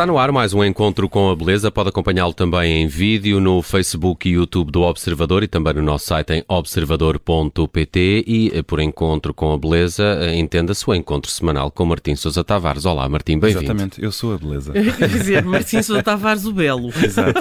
Está no ar mais um encontro com a beleza. Pode acompanhá-lo também em vídeo no Facebook e YouTube do Observador e também no nosso site em observador.pt. E eh, por encontro com a beleza, eh, entenda-se o encontro semanal com Martim Sousa Tavares. Olá, Martim, bem-vindo. Exatamente, eu sou a beleza. Quer dizer, Martim Sousa Tavares, o Belo. Exato.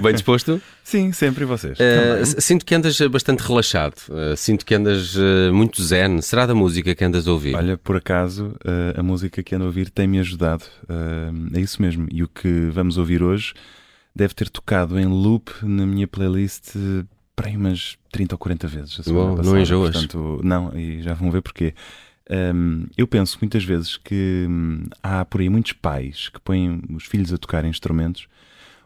Bem disposto? Sim, sempre vocês. Uh, sinto que andas bastante relaxado. Uh, sinto que andas uh, muito zen. Será da música que andas a ouvir? Olha, por acaso, a música que ando a ouvir tem-me ajudado. é isso mesmo. E o que vamos ouvir hoje deve ter tocado em loop na minha playlist para aí umas 30 ou 40 vezes. Bom, não enjoas? Portanto, não, e já vão ver porquê. Um, eu penso muitas vezes que hum, há por aí muitos pais que põem os filhos a tocar instrumentos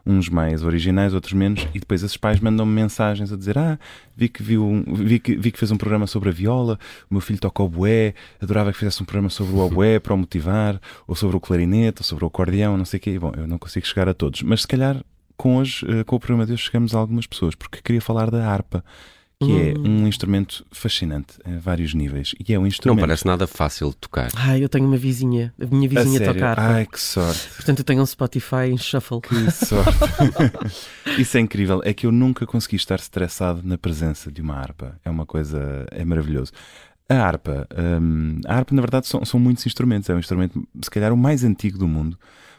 uns mais originais, outros menos, e depois esses pais mandam-me mensagens a dizer: Ah, vi que, viu, vi, que, vi que fez um programa sobre a viola, o meu filho toca o bué, adorava que fizesse um programa sobre o oboé para o motivar, ou sobre o clarinete, ou sobre o acordeão, não sei o quê. Bom, eu não consigo chegar a todos, mas se calhar com hoje, eh, com o programa de hoje, chegamos a algumas pessoas, porque queria falar da harpa que é hum. um instrumento fascinante a vários níveis. E é um instrumento. Não parece nada fácil de tocar. Ai, eu tenho uma vizinha, a minha vizinha a tocar. Ai, que sorte. Portanto, eu tenho um Spotify em shuffle. Que sorte. Isso é incrível. É que eu nunca consegui estar estressado na presença de uma harpa. É uma coisa. É maravilhoso. A harpa, um, a harpa na verdade são, são muitos instrumentos. É um instrumento, se calhar, o mais antigo do mundo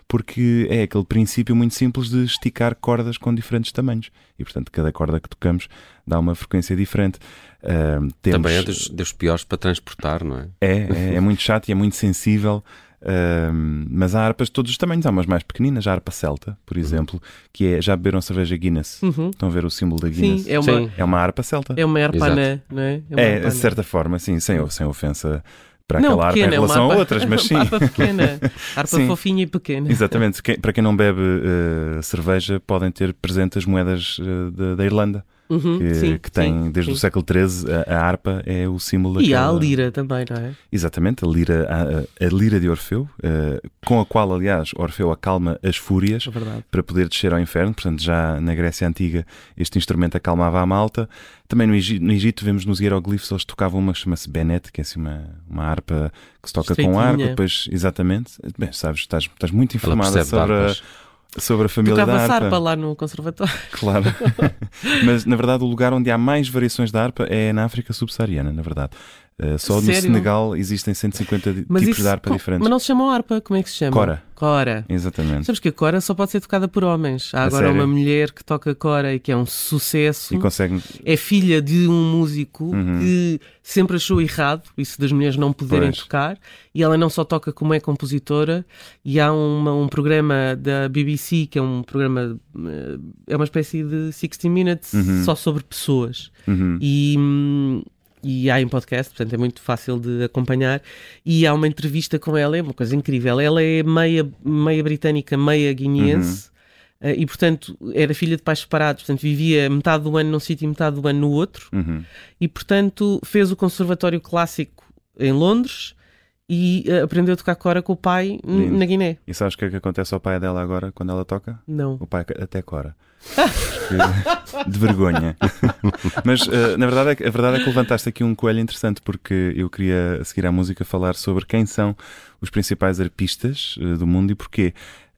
porque é aquele princípio muito simples de esticar cordas com diferentes tamanhos. E, portanto, cada corda que tocamos dá uma frequência diferente. Uh, temos... Também é dos, dos, piores para transportar, não é? É, é, é muito chato e é muito sensível. Uh, mas há harpas de todos os tamanhos. Há umas mais pequeninas, a harpa celta, por uhum. exemplo, que é. Já beberam cerveja Guinness? Uhum. Estão a ver o símbolo da Guinness? Sim, é uma, sim. É uma harpa celta. É uma harpa anã, não é? É, de certa forma, sim, sem, sem ofensa para não, aquela pequena, harpa em relação harpa, a outras, mas sim. Harpa pequena, harpa sim. fofinha e pequena. Exatamente. Para quem não bebe uh, cerveja, podem ter presente as moedas uh, da, da Irlanda. Uhum, que, sim, que, tem sim, desde sim. o século XIII a, a, harpa é o símbolo daquela... E há a lira também, não é? Exatamente, a lira, a, a lira de Orfeu, uh, com a qual, aliás, Orfeu acalma as fúrias é para poder descer ao inferno. Portanto, já na Grécia Antiga este instrumento acalmava a malta. Também no Egito, no Egito vemos nos hieroglifos, eles tocavam uma que chama-se benet, que é assim uma, uma harpa que se toca com arco. Depois, exatamente, bem, sabes, estás, estás muito informada sobre a, sobre a família Tocava da harpa. harpa lá no conservatório. Claro. Mas, na verdade, o lugar onde há mais variações da harpa é na África subsaariana, na verdade. Uh, só Sério? no Senegal existem 150 mas tipos de harpa diferentes. Mas não se chamam harpa, como é que se chama? Cora. Cora. Exatamente. Sabes que a Cora só pode ser tocada por homens. Há agora uma mulher que toca Cora e que é um sucesso. E consegue... É filha de um músico uhum. que sempre achou errado isso das mulheres não poderem pois. tocar. E ela não só toca como é compositora. E há uma, um programa da BBC que é um programa. Eh, é uma espécie de 60 Minutes uhum. só sobre pessoas. Uhum. E hum, e há em podcast, portanto é muito fácil de acompanhar. E há uma entrevista com ela, é uma coisa incrível. Ela é meia, meia britânica, meia guineense. Uhum. Uh, e portanto era filha de pais separados, portanto vivia metade do ano num sítio e metade do ano no outro, uhum. e portanto fez o Conservatório Clássico em Londres e uh, aprendeu a tocar cora com o pai na Guiné. E sabes o que é que acontece ao pai dela agora quando ela toca? Não. O pai até cora. de vergonha. Mas uh, na verdade, é, a verdade é que levantaste aqui um coelho interessante porque eu queria, a seguir à música, falar sobre quem são os principais arpistas uh, do mundo e porquê.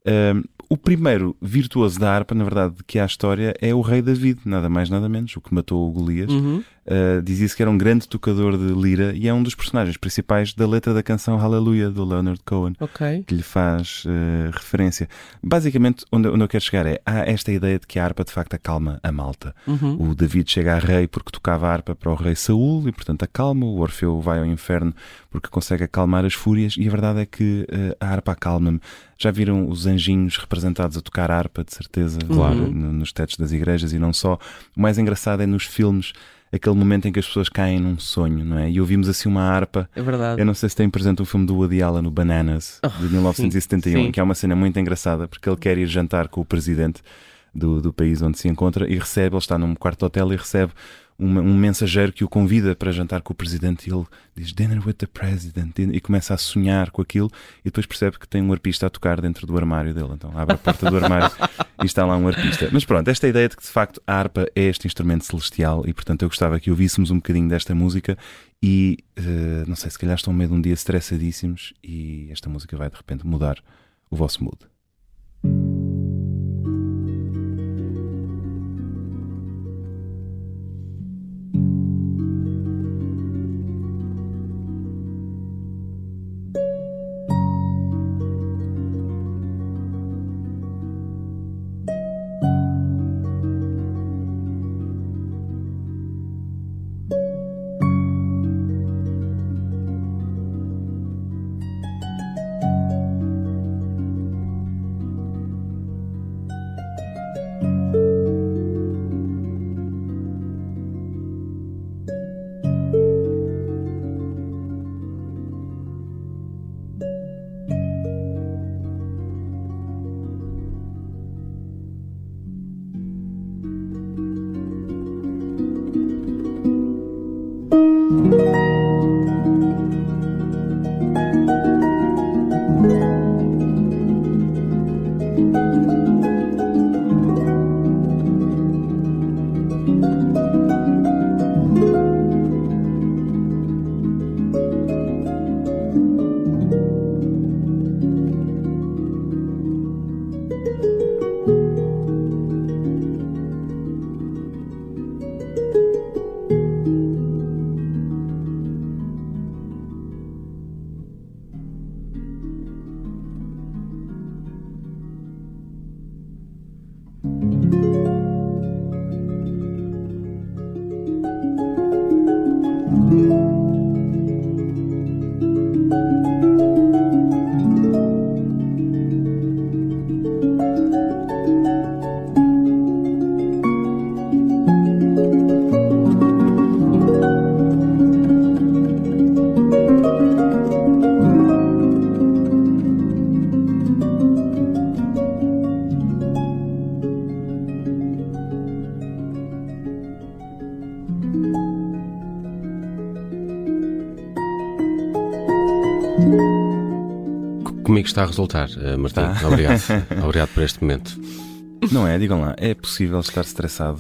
Uh, o primeiro virtuoso da harpa, na verdade, que há a história é o rei David, nada mais nada menos, o que matou o Golias. Uhum. Uh, Dizia-se que era um grande tocador de lira e é um dos personagens principais da letra da canção Hallelujah, do Leonard Cohen, okay. que lhe faz uh, referência. Basicamente, onde, onde, eu quero chegar é, há esta ideia de que a harpa de facto acalma a malta. Uhum. O David chega a rei porque tocava a harpa para o rei Saul e, portanto, acalma. O Orfeu vai ao inferno porque consegue acalmar as fúrias e a verdade é que uh, a harpa acalma-me. Já viram os anjinhos representados a tocar harpa, de certeza, claro, nos tetos das igrejas e não só. O mais engraçado é nos filmes aquele momento em que as pessoas caem num sonho, não é? E ouvimos assim uma harpa. É verdade. Eu não sei se tem presente um filme do Woody Allen, no Bananas, oh, de 1971, sim, sim. que é uma cena muito engraçada, porque ele quer ir jantar com o presidente do, do país onde se encontra e recebe, ele está num quarto de hotel e recebe um mensageiro que o convida para jantar com o presidente e ele diz Dinner with the President e começa a sonhar com aquilo e depois percebe que tem um arpista a tocar dentro do armário dele. Então abre a porta do armário e está lá um arpista. Mas pronto, esta ideia de que de facto a harpa é este instrumento celestial e portanto eu gostava que ouvíssemos um bocadinho desta música e uh, não sei, se calhar estão meio de um dia estressadíssimos e esta música vai de repente mudar o vosso mood. Música Comigo está a resultar, eh, Martim. Tá. Obrigado. Obrigado por este momento. Não é? Digam lá, é possível estar estressado?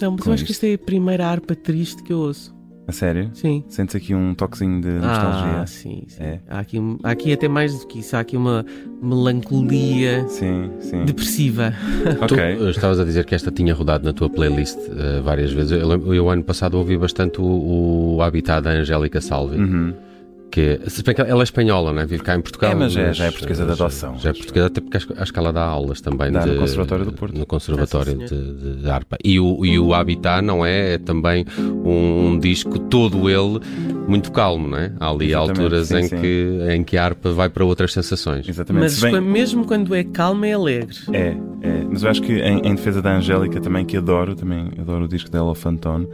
Não, mas eu acho isto? que isto é a primeira harpa triste que eu ouço. A sério? Sim. Sentes aqui um toquezinho de nostalgia? Ah, sim, sim. É. Há, aqui, há aqui até mais do que isso, há aqui uma melancolia sim, sim. depressiva. Ok. Tu estavas a dizer que esta tinha rodado na tua playlist uh, várias vezes. Eu, eu, eu, ano passado ouvi bastante o, o Habitat da Angélica Salvi. Uhum que se bem que ela é espanhola, não é? Vive cá em Portugal. É, mas, é, já é portuguesa de adoção. Já é portuguesa, até porque acho que ela dá aulas também. Dá de, no Conservatório do Porto. No Conservatório é, de, de, harpa. E o, e o Habitat não é, é também um, um, disco todo ele muito calmo, não é? Há ali Exatamente, alturas sim, em, sim. Que, em que a harpa vai para outras sensações. Exatamente. Mas bem... mesmo quando é calmo é alegre. É, é. Mas eu acho que em, em defesa da Angélica também, que adoro, também adoro o disco dela, Fantone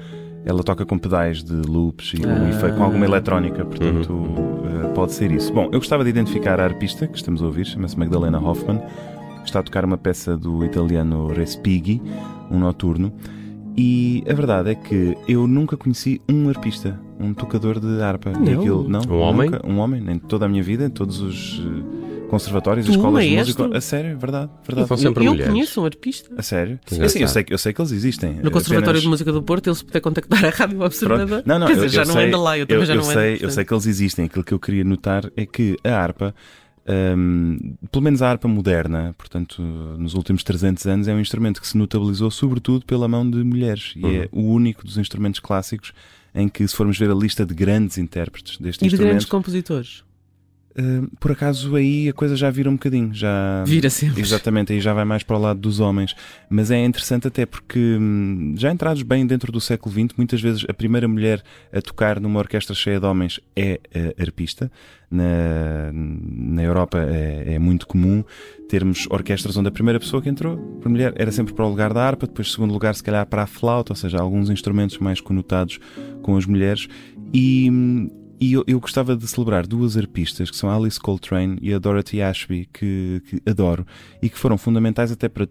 ela toca com pedais de loops e, ah. com alguma eletrónica, portanto uhum. uh, pode ser isso. Bom, eu gostava de identificar a arpista que estamos a ouvir, chama-se Magdalena Hoffman, está a tocar uma peça do italiano Respighi, um noturno. E a verdade é que eu nunca conheci um arpista, um tocador de harpa. Não. Aquilo, não um homem? Nunca, um homem, nem toda a minha vida, em todos os conservatórios e escolas de música. A sério, verdade, verdade. São sempre eu, eu conheço um arpista. A sério? Sim, eu, sei, eu sei que eles existem. No Conservatório Apenas... de Música do Porto, eles podem contactar a Rádio Observador. Não, não, Quer dizer, eu, já não sei, anda lá, eu também já não sei, ando, Eu sei que eles existem. Aquilo que eu queria notar é que a harpa. Um, pelo menos a harpa moderna, portanto, nos últimos 300 anos, é um instrumento que se notabilizou sobretudo pela mão de mulheres e é uhum. é o único dos instrumentos clássicos em que, se formos ver a lista de grandes intérpretes deste e instrumento. E de grandes compositores. Uh, por acaso aí a coisa já vira um bocadinho. Já, vira sempre. Exatamente, aí já vai mais para o lado dos homens. Mas é interessante até porque, hum, já entrados bem dentro do século XX, muitas vezes a primeira mulher a tocar numa orquestra cheia de homens é a arpista. Na, na Europa é, é muito comum termos orquestras onde a primeira pessoa que entrou, a mulher, era sempre para o lugar da harpa, depois segundo lugar se calhar para a flauta, ou seja, alguns instrumentos mais conotados com as mulheres. E, hum, e eu, eu, gostava de celebrar duas arpistas, que são a Alice Coltrane e a Dorothy Ashby, que, que adoro, e que foram fundamentais até para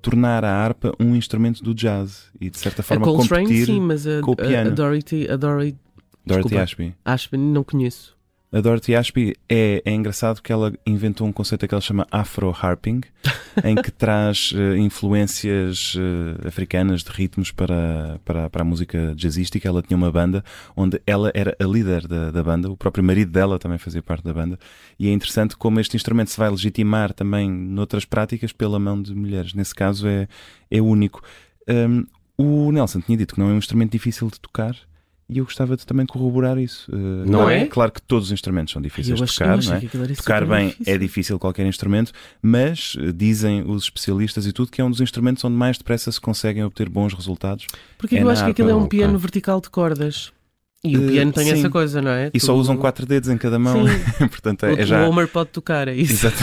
tornar a harpa um instrumento do jazz e de certa forma a Coltrane, competir sim, mas a, com o piano. A, Dorothy, a Dorothy, Dorothy Ashby. Ashby não conheço. A Dorothy Ashby é, é engraçado que ela inventou um conceito que ela chama Afro-harping, em que traz uh, influências uh, africanas de ritmos para, para, para a música jazzística. Ela tinha uma banda onde ela era a líder da, da banda, o próprio marido dela também fazia parte da banda. E é interessante como este instrumento se vai legitimar também noutras práticas pela mão de mulheres. Nesse caso é, é único. Um, o Nelson tinha dito que não é um instrumento difícil de tocar e eu gostava de também corroborar isso. Uh, não é? Claro que todos os instrumentos são difíceis de tocar, não é? Tocar bem difícil. é difícil qualquer instrumento, mas uh, dizem os especialistas e tudo que é um dos instrumentos onde mais depressa se conseguem obter bons resultados. Porque é eu acho que aquilo é um piano vertical de cordas. E o piano tem uh, essa coisa, não é? E tu... só usam quatro dedos em cada mão. Portanto, é, o, já... o Homer pode tocar, é isso. Exato,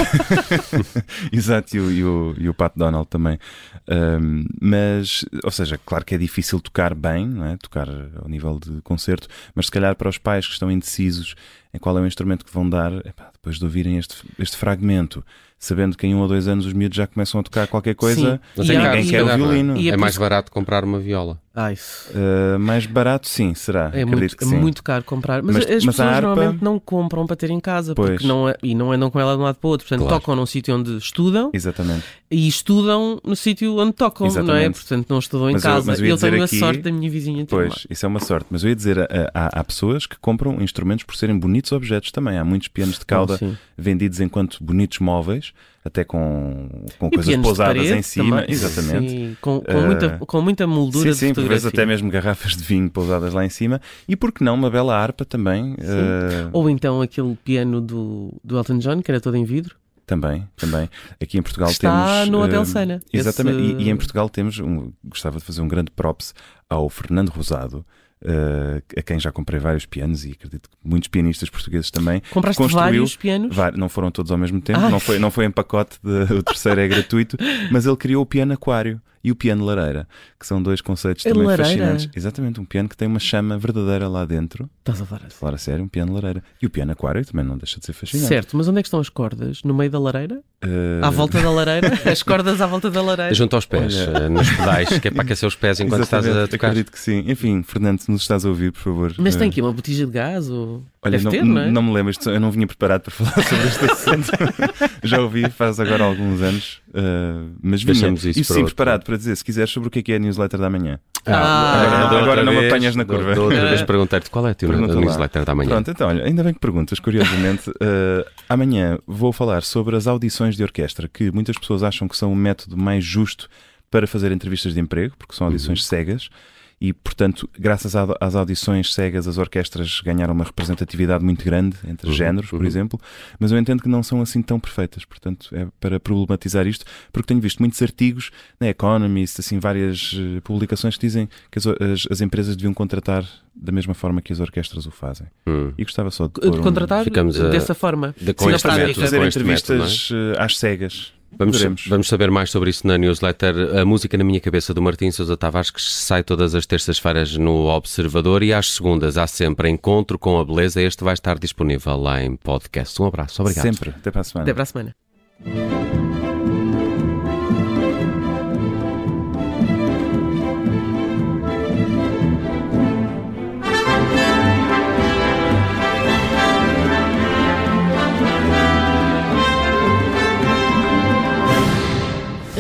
Exato. E, o, e, o, e o Pat Donald também. Um, mas, ou seja, claro que é difícil tocar bem, não é? tocar ao nível de concerto, mas se calhar para os pais que estão indecisos em qual é o instrumento que vão dar, epá, depois de ouvirem este, este fragmento sabendo que em um ou dois anos os miúdos já começam a tocar qualquer coisa, Mas ninguém quer o violino. É, é mais barato comprar uma viola. Ah, isso. Uh, mais barato, sim, será? É, muito, é muito, caro comprar. Mas, mas as mas pessoas harpa... normalmente não compram para ter em casa pois. porque não é, e não andam com ela de um lado para o outro. Portanto, claro. tocam num sítio onde estudam Exatamente. e estudam no sítio onde tocam, Exatamente. não é? Portanto, não estudam em mas casa. Eu, mas eu, eu tenho aqui... a sorte da minha vizinha. Pois, isso é uma sorte. Mas eu ia dizer, há, há, pessoas que compram instrumentos por serem bonitos objetos também. Há muitos pianos de cauda oh, vendidos enquanto bonitos móveis até com, com coisas pousadas em cima. Também. Exatamente. Sim, com, com, uh, muita, com muita moldura sim, sim, por vezes até mesmo garrafas de vinho pousadas lá em cima. E por que não uma bela harpa também? Uh... Ou então aquele piano do, do Elton John, que era todo em vidro. Também, também. Aqui em Portugal Está temos. No Hotel uh, Sena. Exatamente. Esse... E, e, em Portugal temos. Um, gostava de fazer um grande props ao Fernando Rosado, Uh, a quem já comprei vários pianos e acredito que muitos pianistas portugueses também. Compraste vários pianos? não foram todos ao mesmo tempo, não foi, não foi em pacote, de, o terceiro é gratuito, mas ele criou o piano aquário e o piano lareira, que são dois conceitos a também lareira? fascinantes. Exatamente, um piano que tem uma chama verdadeira lá dentro. Estás a falar, falar a sério, um piano lareira. E o piano aquário também não deixa de ser fascinante. Certo, mas onde é que estão as cordas? No meio da lareira? Uh... À volta da lareira? As cordas à volta da lareira? Junto aos pés, Olha... Eh, nos pedais, que é para aquecer os pés enquanto Exatamente, estás a tocar. Acredito que sim. Enfim, Fernando, se nos estás a ouvir, por favor. Mas tem aqui uma botija de gás ou. Olha, não, ter, não, é? não, me lembro, eu não vinha preparado para falar sobre este assunto. Já ouvi faz agora alguns anos, uh, mas vinha isso, isso sim preparado para dizer, se quiseres, sobre o que é, que é a newsletter da manhã. Ah, agora, agora não me apanhas na curva. Da outra vez perguntar-te qual é a tua newsletter da manhã. Pronto, então, olha, ainda bem que perguntas, curiosamente. Uh, amanhã vou falar sobre as audições de orquestra, que muitas pessoas acham que são o método mais justo para fazer entrevistas de emprego, porque são audições uhum. cegas e, portanto, graças às audições cegas, as orquestras ganharam uma representatividade muito grande entre uhum, géneros, por uhum. exemplo, mas eu entendo que não são assim tão perfeitas, portanto, é para problematizar isto, porque tenho visto muitos artigos na Economist, assim, várias uh, publicações que dizem que as, as, as, empresas deviam contratar da mesma forma que as orquestras o fazem. Hum. E gostava só de, de contratar um... Dessa forma. De, com Sim, fazer entrevistas método, é? às cegas. Vamos, vamos, saber mais sobre isso na newsletter A Música na Minha Cabeça do Martim Sousa Tavares, que sai todas as terças-feiras no Observador e às segundas há sempre Encontro com a Beleza. Este vai estar disponível lá em podcast. Um abraço, obrigado. Sempre, até para a semana. Até para a semana.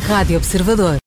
Rádio Observador.